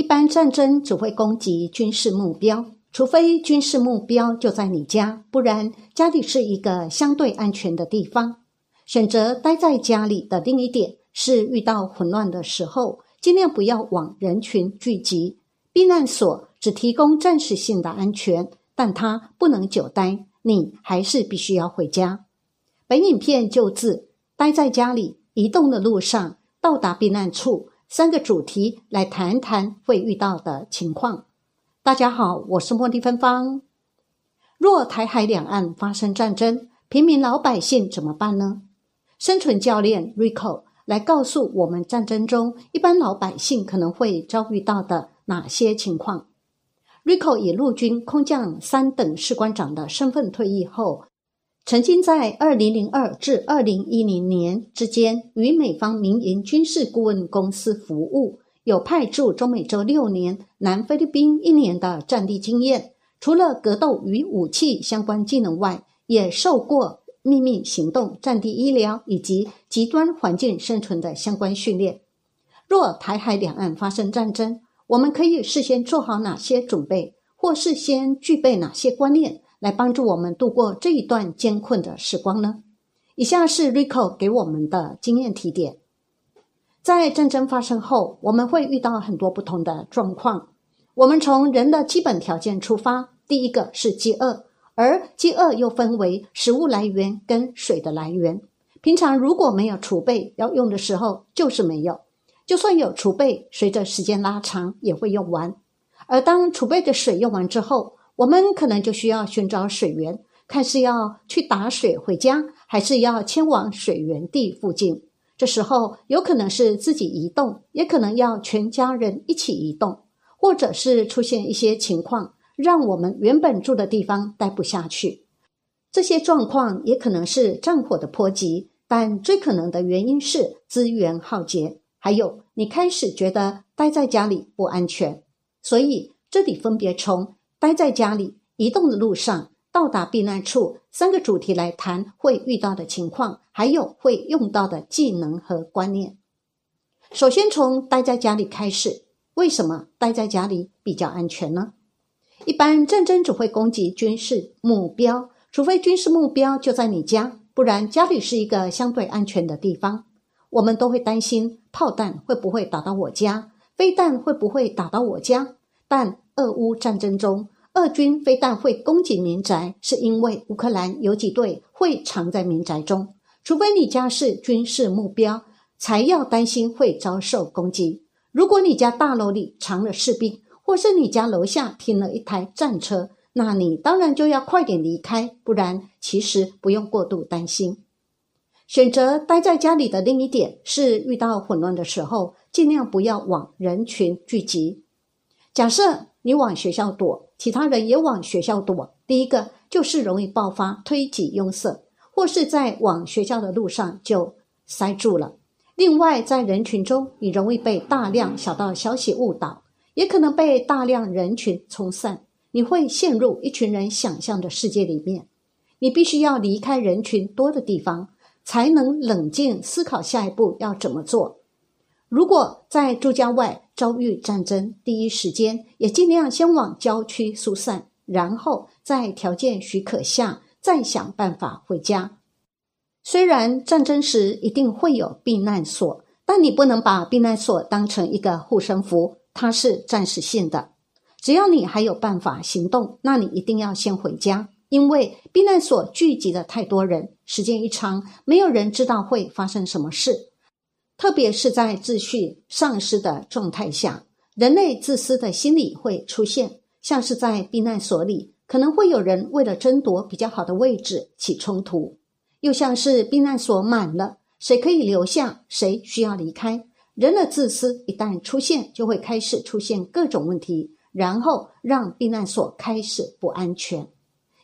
一般战争只会攻击军事目标，除非军事目标就在你家，不然家里是一个相对安全的地方。选择待在家里的另一点是，遇到混乱的时候，尽量不要往人群聚集。避难所只提供暂时性的安全，但它不能久待，你还是必须要回家。本影片就自待在家里、移动的路上、到达避难处三个主题来谈谈会遇到的情况。大家好，我是茉莉芬芳。若台海两岸发生战争，平民老百姓怎么办呢？生存教练 Rico 来告诉我们，战争中一般老百姓可能会遭遇到的哪些情况。Rico 以陆军空降三等士官长的身份退役后。曾经在二零零二至二零一零年之间与美方民营军事顾问公司服务，有派驻中美洲六年、南菲律宾一年的战地经验。除了格斗与武器相关技能外，也受过秘密行动、战地医疗以及极端环境生存的相关训练。若台海两岸发生战争，我们可以事先做好哪些准备，或事先具备哪些观念？来帮助我们度过这一段艰困的时光呢？以下是 Rico 给我们的经验提点。在战争发生后，我们会遇到很多不同的状况。我们从人的基本条件出发，第一个是饥饿，而饥饿又分为食物来源跟水的来源。平常如果没有储备要用的时候，就是没有；就算有储备，随着时间拉长也会用完。而当储备的水用完之后，我们可能就需要寻找水源，看是要去打水回家，还是要迁往水源地附近。这时候有可能是自己移动，也可能要全家人一起移动，或者是出现一些情况，让我们原本住的地方待不下去。这些状况也可能是战火的波及，但最可能的原因是资源耗竭，还有你开始觉得待在家里不安全。所以这里分别从。待在家里、移动的路上、到达避难处，三个主题来谈会遇到的情况，还有会用到的技能和观念。首先从待在家里开始，为什么待在家里比较安全呢？一般战争只会攻击军事目标，除非军事目标就在你家，不然家里是一个相对安全的地方。我们都会担心炮弹会不会打到我家，飞弹会不会打到我家，但。俄乌战争中，俄军非但会攻击民宅，是因为乌克兰游击队会藏在民宅中。除非你家是军事目标，才要担心会遭受攻击。如果你家大楼里藏了士兵，或是你家楼下停了一台战车，那你当然就要快点离开，不然其实不用过度担心。选择待在家里的另一点是，遇到混乱的时候，尽量不要往人群聚集。假设。你往学校躲，其他人也往学校躲。第一个就是容易爆发推挤拥塞，或是在往学校的路上就塞住了。另外，在人群中，你容易被大量小道消息误导，也可能被大量人群冲散。你会陷入一群人想象的世界里面。你必须要离开人群多的地方，才能冷静思考下一步要怎么做。如果在住家外遭遇战争，第一时间也尽量先往郊区疏散，然后在条件许可下再想办法回家。虽然战争时一定会有避难所，但你不能把避难所当成一个护身符，它是暂时性的。只要你还有办法行动，那你一定要先回家，因为避难所聚集了太多人，时间一长，没有人知道会发生什么事。特别是在秩序丧失的状态下，人类自私的心理会出现，像是在避难所里，可能会有人为了争夺比较好的位置起冲突；又像是避难所满了，谁可以留下，谁需要离开。人的自私一旦出现，就会开始出现各种问题，然后让避难所开始不安全。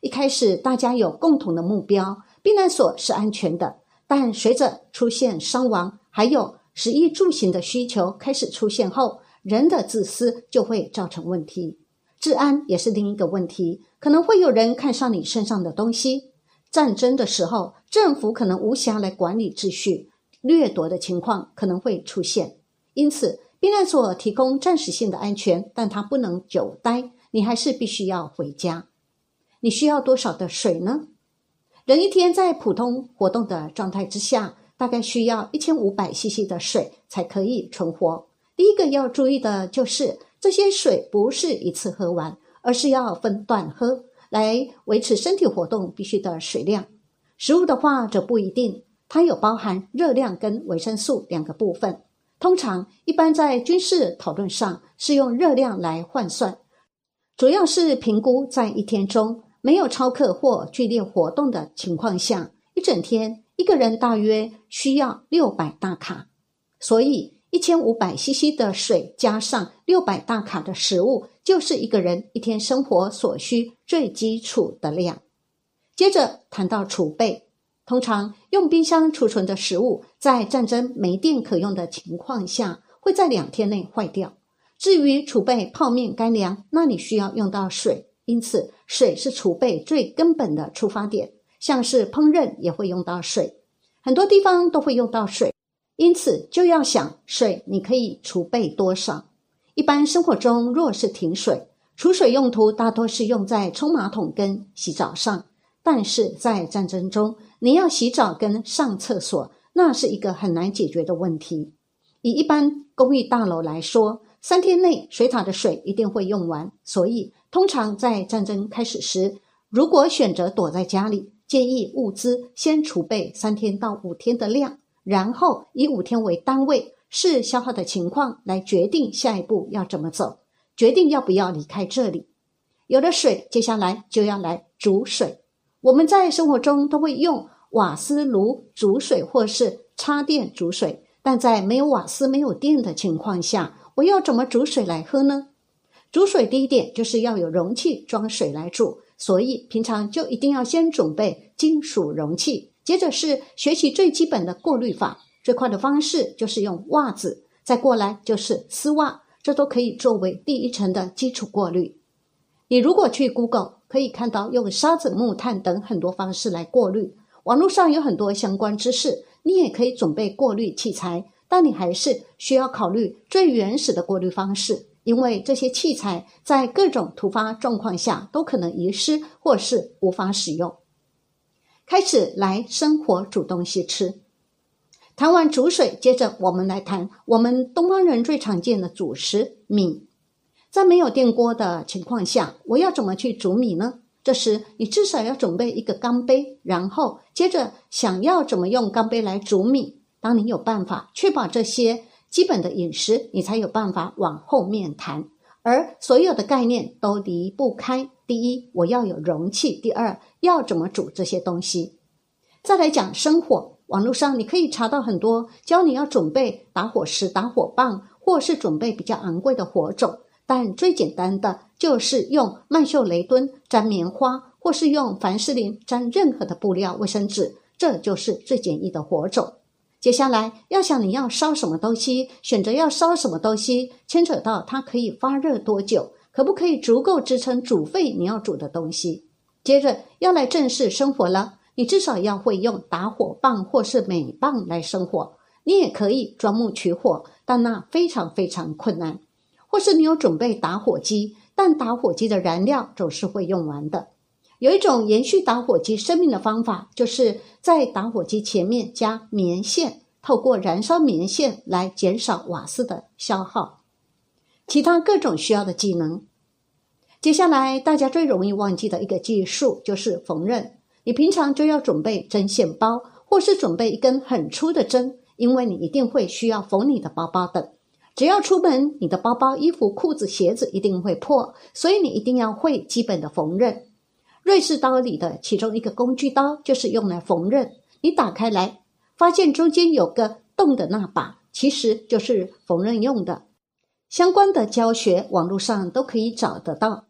一开始大家有共同的目标，避难所是安全的，但随着出现伤亡。还有食衣住行的需求开始出现后，人的自私就会造成问题。治安也是另一个问题，可能会有人看上你身上的东西。战争的时候，政府可能无暇来管理秩序，掠夺的情况可能会出现。因此，避避难所提供暂时性的安全，但它不能久待，你还是必须要回家。你需要多少的水呢？人一天在普通活动的状态之下，大概需要一千五百 CC 的水才可以存活。第一个要注意的就是，这些水不是一次喝完，而是要分段喝，来维持身体活动必须的水量。食物的话则不一定，它有包含热量跟维生素两个部分。通常一般在军事讨论上是用热量来换算，主要是评估在一天中没有超课或剧烈活动的情况下，一整天一个人大约需要六百大卡。所以一千五百 CC 的水加上六百大卡的食物，就是一个人一天生活所需最基础的量。接着谈到储备，通常用冰箱储存的食物，在战争没电可用的情况下，会在两天内坏掉。至于储备泡面干粮，那你需要用到水，因此水是储备最根本的出发点。像是烹饪也会用到水，很多地方都会用到水，因此就要想水你可以储备多少。一般生活中若是停水，储水用途大多是用在冲马桶跟洗澡上。但是在战争中，你要洗澡跟上厕所，那是一个很难解决的问题。以一般公寓大楼来说，三天内水塔的水一定会用完，所以通常在战争开始时，如果选择躲在家里，建议物资先储备三天到五天的量，然后以五天为单位，视消耗的情况来决定下一步要怎么走，决定要不要离开这里。有了水，接下来就要来煮水。我们在生活中都会用瓦斯炉煮水，或是插电煮水。但在没有瓦斯、没有电的情况下，我要怎么煮水来喝呢？煮水第一点就是要有容器装水来煮，所以平常就一定要先准备金属容器。接着是学习最基本的过滤法，最快的方式就是用袜子，再过来就是丝袜，这都可以作为第一层的基础过滤。你如果去 Google。可以看到用沙子、木炭等很多方式来过滤。网络上有很多相关知识，你也可以准备过滤器材，但你还是需要考虑最原始的过滤方式，因为这些器材在各种突发状况下都可能遗失或是无法使用。开始来生火煮东西吃。谈完煮水，接着我们来谈我们东方人最常见的主食米。在没有电锅的情况下，我要怎么去煮米呢？这时你至少要准备一个钢杯，然后接着想要怎么用钢杯来煮米。当你有办法确保这些基本的饮食，你才有办法往后面谈。而所有的概念都离不开：第一，我要有容器；第二，要怎么煮这些东西。再来讲生火，网络上你可以查到很多教你要准备打火石、打火棒，或是准备比较昂贵的火种。但最简单的就是用曼秀雷敦粘棉花，或是用凡士林粘任何的布料、卫生纸，这就是最简易的火种。接下来要想你要烧什么东西，选择要烧什么东西，牵扯到它可以发热多久，可不可以足够支撑煮沸你要煮的东西。接着要来正式生火了，你至少要会用打火棒或是镁棒来生火。你也可以钻木取火，但那非常非常困难。或是你有准备打火机，但打火机的燃料总是会用完的。有一种延续打火机生命的方法，就是在打火机前面加棉线，透过燃烧棉线来减少瓦斯的消耗。其他各种需要的技能，接下来大家最容易忘记的一个技术就是缝纫。你平常就要准备针线包，或是准备一根很粗的针，因为你一定会需要缝你的包包等。只要出门，你的包包、衣服、裤子、鞋子一定会破，所以你一定要会基本的缝纫。瑞士刀里的其中一个工具刀就是用来缝纫。你打开来，发现中间有个洞的那把，其实就是缝纫用的。相关的教学网络上都可以找得到。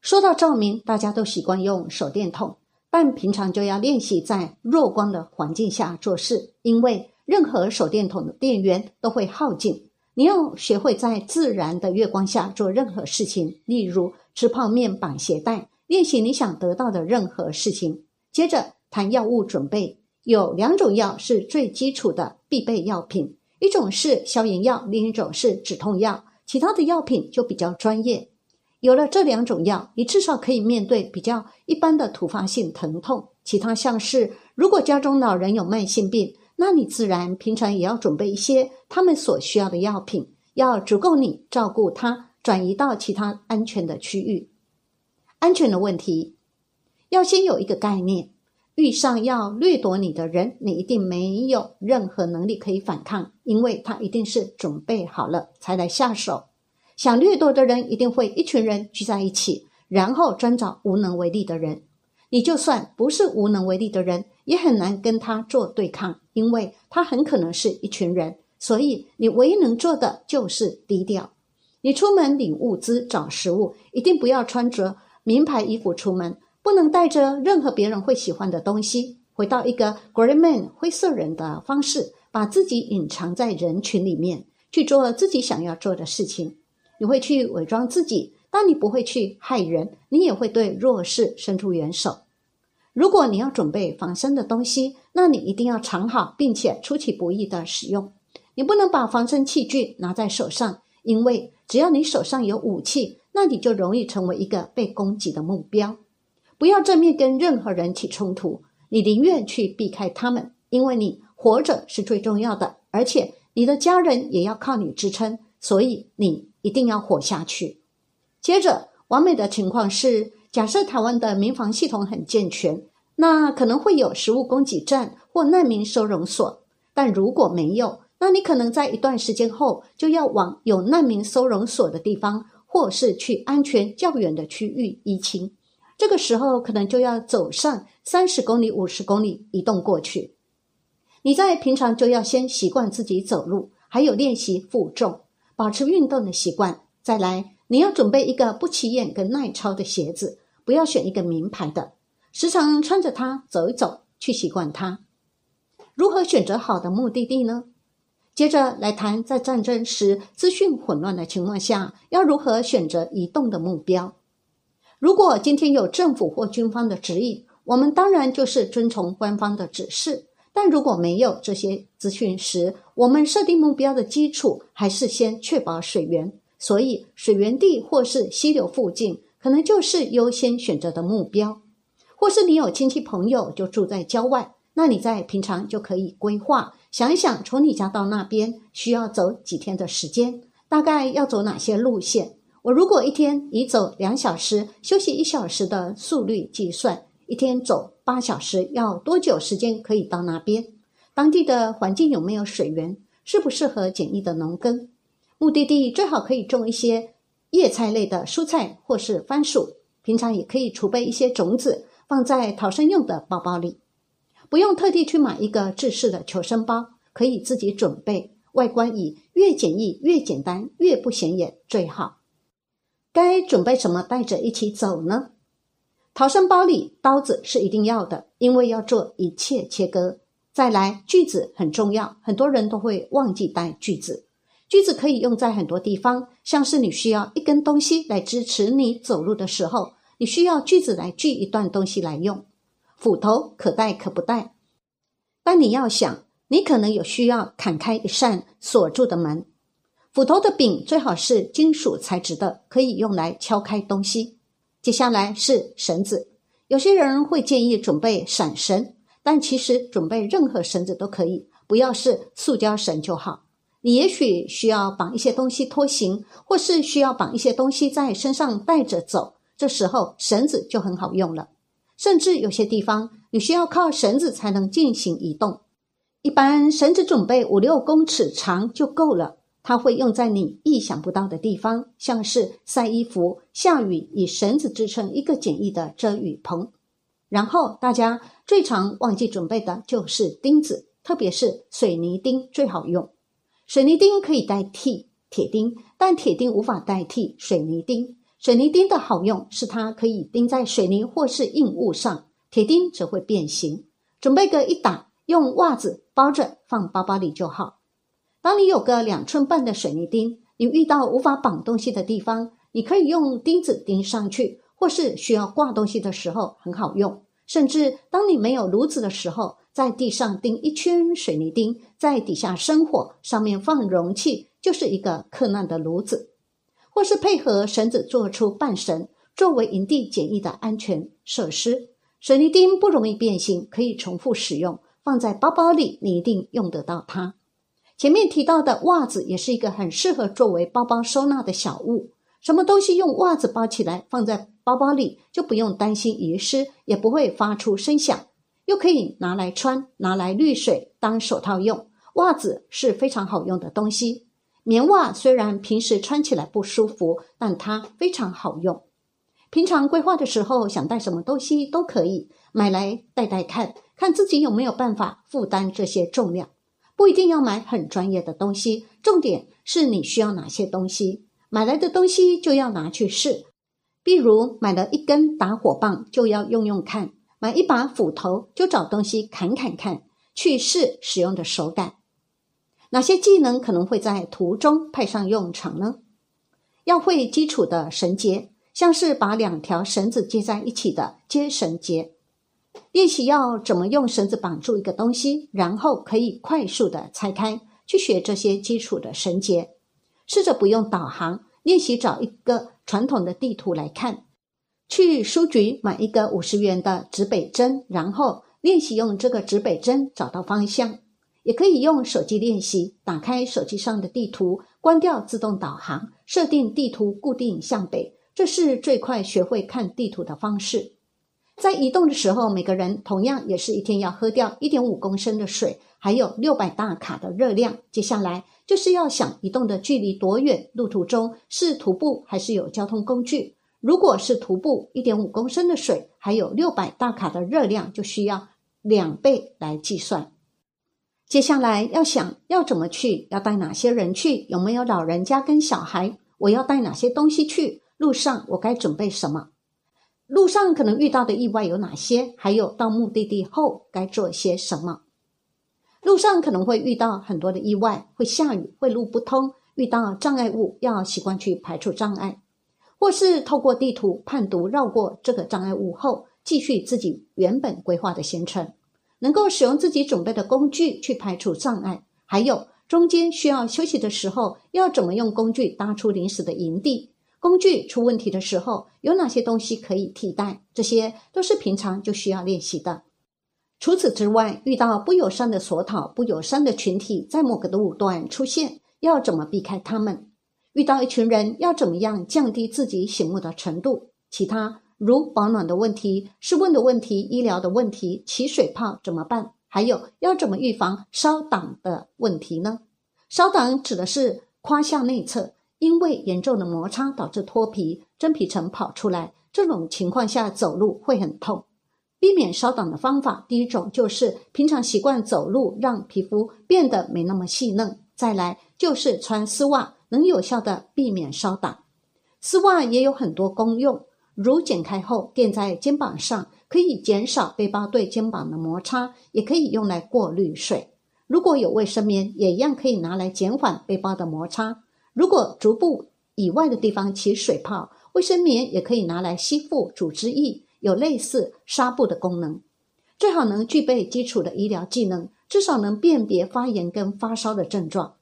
说到照明，大家都习惯用手电筒，但平常就要练习在弱光的环境下做事，因为任何手电筒的电源都会耗尽。你要学会在自然的月光下做任何事情，例如吃泡面、绑鞋带，练习你想得到的任何事情。接着谈药物准备，有两种药是最基础的必备药品，一种是消炎药，另一种是止痛药，其他的药品就比较专业。有了这两种药，你至少可以面对比较一般的突发性疼痛。其他像是，如果家中老人有慢性病，那你自然平常也要准备一些他们所需要的药品，要足够你照顾他转移到其他安全的区域。安全的问题，要先有一个概念。遇上要掠夺你的人，你一定没有任何能力可以反抗，因为他一定是准备好了才来下手。想掠夺的人一定会一群人聚在一起，然后专找无能为力的人。你就算不是无能为力的人，也很难跟他做对抗，因为他很可能是一群人。所以你唯一能做的就是低调。你出门领物资、找食物，一定不要穿着名牌衣服出门。不能带着任何别人会喜欢的东西，回到一个 grey man 灰色人的方式，把自己隐藏在人群里面，去做自己想要做的事情。你会去伪装自己，但你不会去害人，你也会对弱势伸出援手。如果你要准备防身的东西，那你一定要藏好，并且出其不意的使用。你不能把防身器具拿在手上，因为只要你手上有武器，那你就容易成为一个被攻击的目标。不要正面跟任何人起冲突，你宁愿去避开他们，因为你活着是最重要的，而且你的家人也要靠你支撑，所以你一定要活下去。接着，完美的情况是，假设台湾的民防系统很健全，那可能会有食物供给站或难民收容所。但如果没有，那你可能在一段时间后就要往有难民收容所的地方，或是去安全较远的区域移情。这个时候可能就要走上三十公里、五十公里移动过去。你在平常就要先习惯自己走路，还有练习负重，保持运动的习惯。再来，你要准备一个不起眼跟耐操的鞋子，不要选一个名牌的，时常穿着它走一走，去习惯它。如何选择好的目的地呢？接着来谈，在战争时资讯混乱的情况下，要如何选择移动的目标。如果今天有政府或军方的指引，我们当然就是遵从官方的指示。但如果没有这些资讯时，我们设定目标的基础还是先确保水源。所以，水源地或是溪流附近，可能就是优先选择的目标。或是你有亲戚朋友就住在郊外，那你在平常就可以规划，想一想从你家到那边需要走几天的时间，大概要走哪些路线。我如果一天以走两小时、休息一小时的速率计算，一天走八小时，要多久时间可以到那边？当地的环境有没有水源？适不适合简易的农耕？目的地最好可以种一些叶菜类的蔬菜或是番薯。平常也可以储备一些种子，放在逃生用的包包里，不用特地去买一个制式的求生包，可以自己准备。外观以越简易、越简单、越不显眼最好。该准备什么带着一起走呢？逃生包里刀子是一定要的，因为要做一切切割。再来，锯子很重要，很多人都会忘记带锯子。锯子可以用在很多地方，像是你需要一根东西来支持你走路的时候，你需要锯子来锯一段东西来用。斧头可带可不带，但你要想，你可能有需要砍开一扇锁住的门。斧头的柄最好是金属材质的，可以用来敲开东西。接下来是绳子，有些人会建议准备闪绳，但其实准备任何绳子都可以，不要是塑胶绳就好。你也许需要绑一些东西拖行，或是需要绑一些东西在身上带着走，这时候绳子就很好用了。甚至有些地方你需要靠绳子才能进行移动，一般绳子准备五六公尺长就够了。它会用在你意想不到的地方，像是晒衣服、下雨，以绳子支撑一个简易的遮雨棚。然后大家最常忘记准备的就是钉子，特别是水泥钉最好用。水泥钉可以代替铁钉，但铁钉无法代替水泥钉。水泥钉的好用是它可以钉在水泥或是硬物上，铁钉则会变形。准备个一打，用袜子包着放包包里就好。当你有个两寸半的水泥钉，你遇到无法绑东西的地方，你可以用钉子钉上去，或是需要挂东西的时候很好用。甚至当你没有炉子的时候，在地上钉一圈水泥钉，在底下生火，上面放容器，就是一个克难的炉子；或是配合绳子做出半绳，作为营地简易的安全设施。水泥钉不容易变形，可以重复使用，放在包包里，你一定用得到它。前面提到的袜子也是一个很适合作为包包收纳的小物。什么东西用袜子包起来，放在包包里，就不用担心遗失，也不会发出声响。又可以拿来穿，拿来滤水当手套用。袜子是非常好用的东西。棉袜虽然平时穿起来不舒服，但它非常好用。平常规划的时候想带什么东西都可以买来带带看，看自己有没有办法负担这些重量。不一定要买很专业的东西，重点是你需要哪些东西。买来的东西就要拿去试。比如买了一根打火棒，就要用用看。买一把斧头，就找东西砍砍看，去试使用的手感。哪些技能可能会在途中派上用场呢？要会基础的绳结，像是把两条绳子接在一起的接绳结。练习要怎么用绳子绑住一个东西，然后可以快速的拆开。去学这些基础的绳结，试着不用导航，练习找一个传统的地图来看。去书局买一个五十元的指北针，然后练习用这个指北针找到方向。也可以用手机练习，打开手机上的地图，关掉自动导航，设定地图固定向北，这是最快学会看地图的方式。在移动的时候，每个人同样也是一天要喝掉一点五公升的水，还有六百大卡的热量。接下来就是要想移动的距离多远，路途中是徒步还是有交通工具。如果是徒步，一点五公升的水，还有六百大卡的热量，就需要两倍来计算。接下来要想要怎么去，要带哪些人去，有没有老人家跟小孩？我要带哪些东西去？路上我该准备什么？路上可能遇到的意外有哪些？还有到目的地后该做些什么？路上可能会遇到很多的意外，会下雨，会路不通，遇到障碍物要习惯去排除障碍。或是透过地图判读绕过这个障碍物后，继续自己原本规划的行程，能够使用自己准备的工具去排除障碍。还有中间需要休息的时候，要怎么用工具搭出临时的营地？工具出问题的时候，有哪些东西可以替代？这些都是平常就需要练习的。除此之外，遇到不友善的索讨、不友善的群体在某个的路段出现，要怎么避开他们？遇到一群人，要怎么样降低自己醒目的程度？其他如保暖的问题、室温的问题、医疗的问题、起水泡怎么办？还有要怎么预防烧党的问题呢？烧党指的是胯下内侧因为严重的摩擦导致脱皮、真皮层跑出来，这种情况下走路会很痛。避免烧党的方法，第一种就是平常习惯走路，让皮肤变得没那么细嫩。再来就是穿丝袜。能有效的避免烧挡。丝袜也有很多功用，如剪开后垫在肩膀上，可以减少背包对肩膀的摩擦，也可以用来过滤水。如果有卫生棉，也一样可以拿来减缓背包的摩擦。如果足部以外的地方起水泡，卫生棉也可以拿来吸附组织液，有类似纱布的功能。最好能具备基础的医疗技能，至少能辨别发炎跟发烧的症状。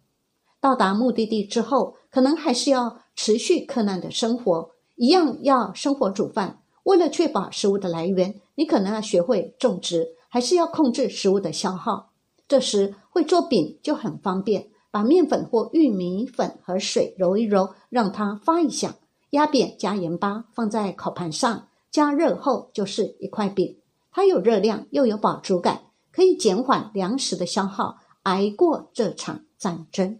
到达目的地之后，可能还是要持续困难的生活，一样要生火煮饭。为了确保食物的来源，你可能要学会种植，还是要控制食物的消耗。这时会做饼就很方便，把面粉或玉米粉和水揉一揉，让它发一下，压扁加盐巴，放在烤盘上加热后就是一块饼。它有热量又有饱足感，可以减缓粮食的消耗，挨过这场战争。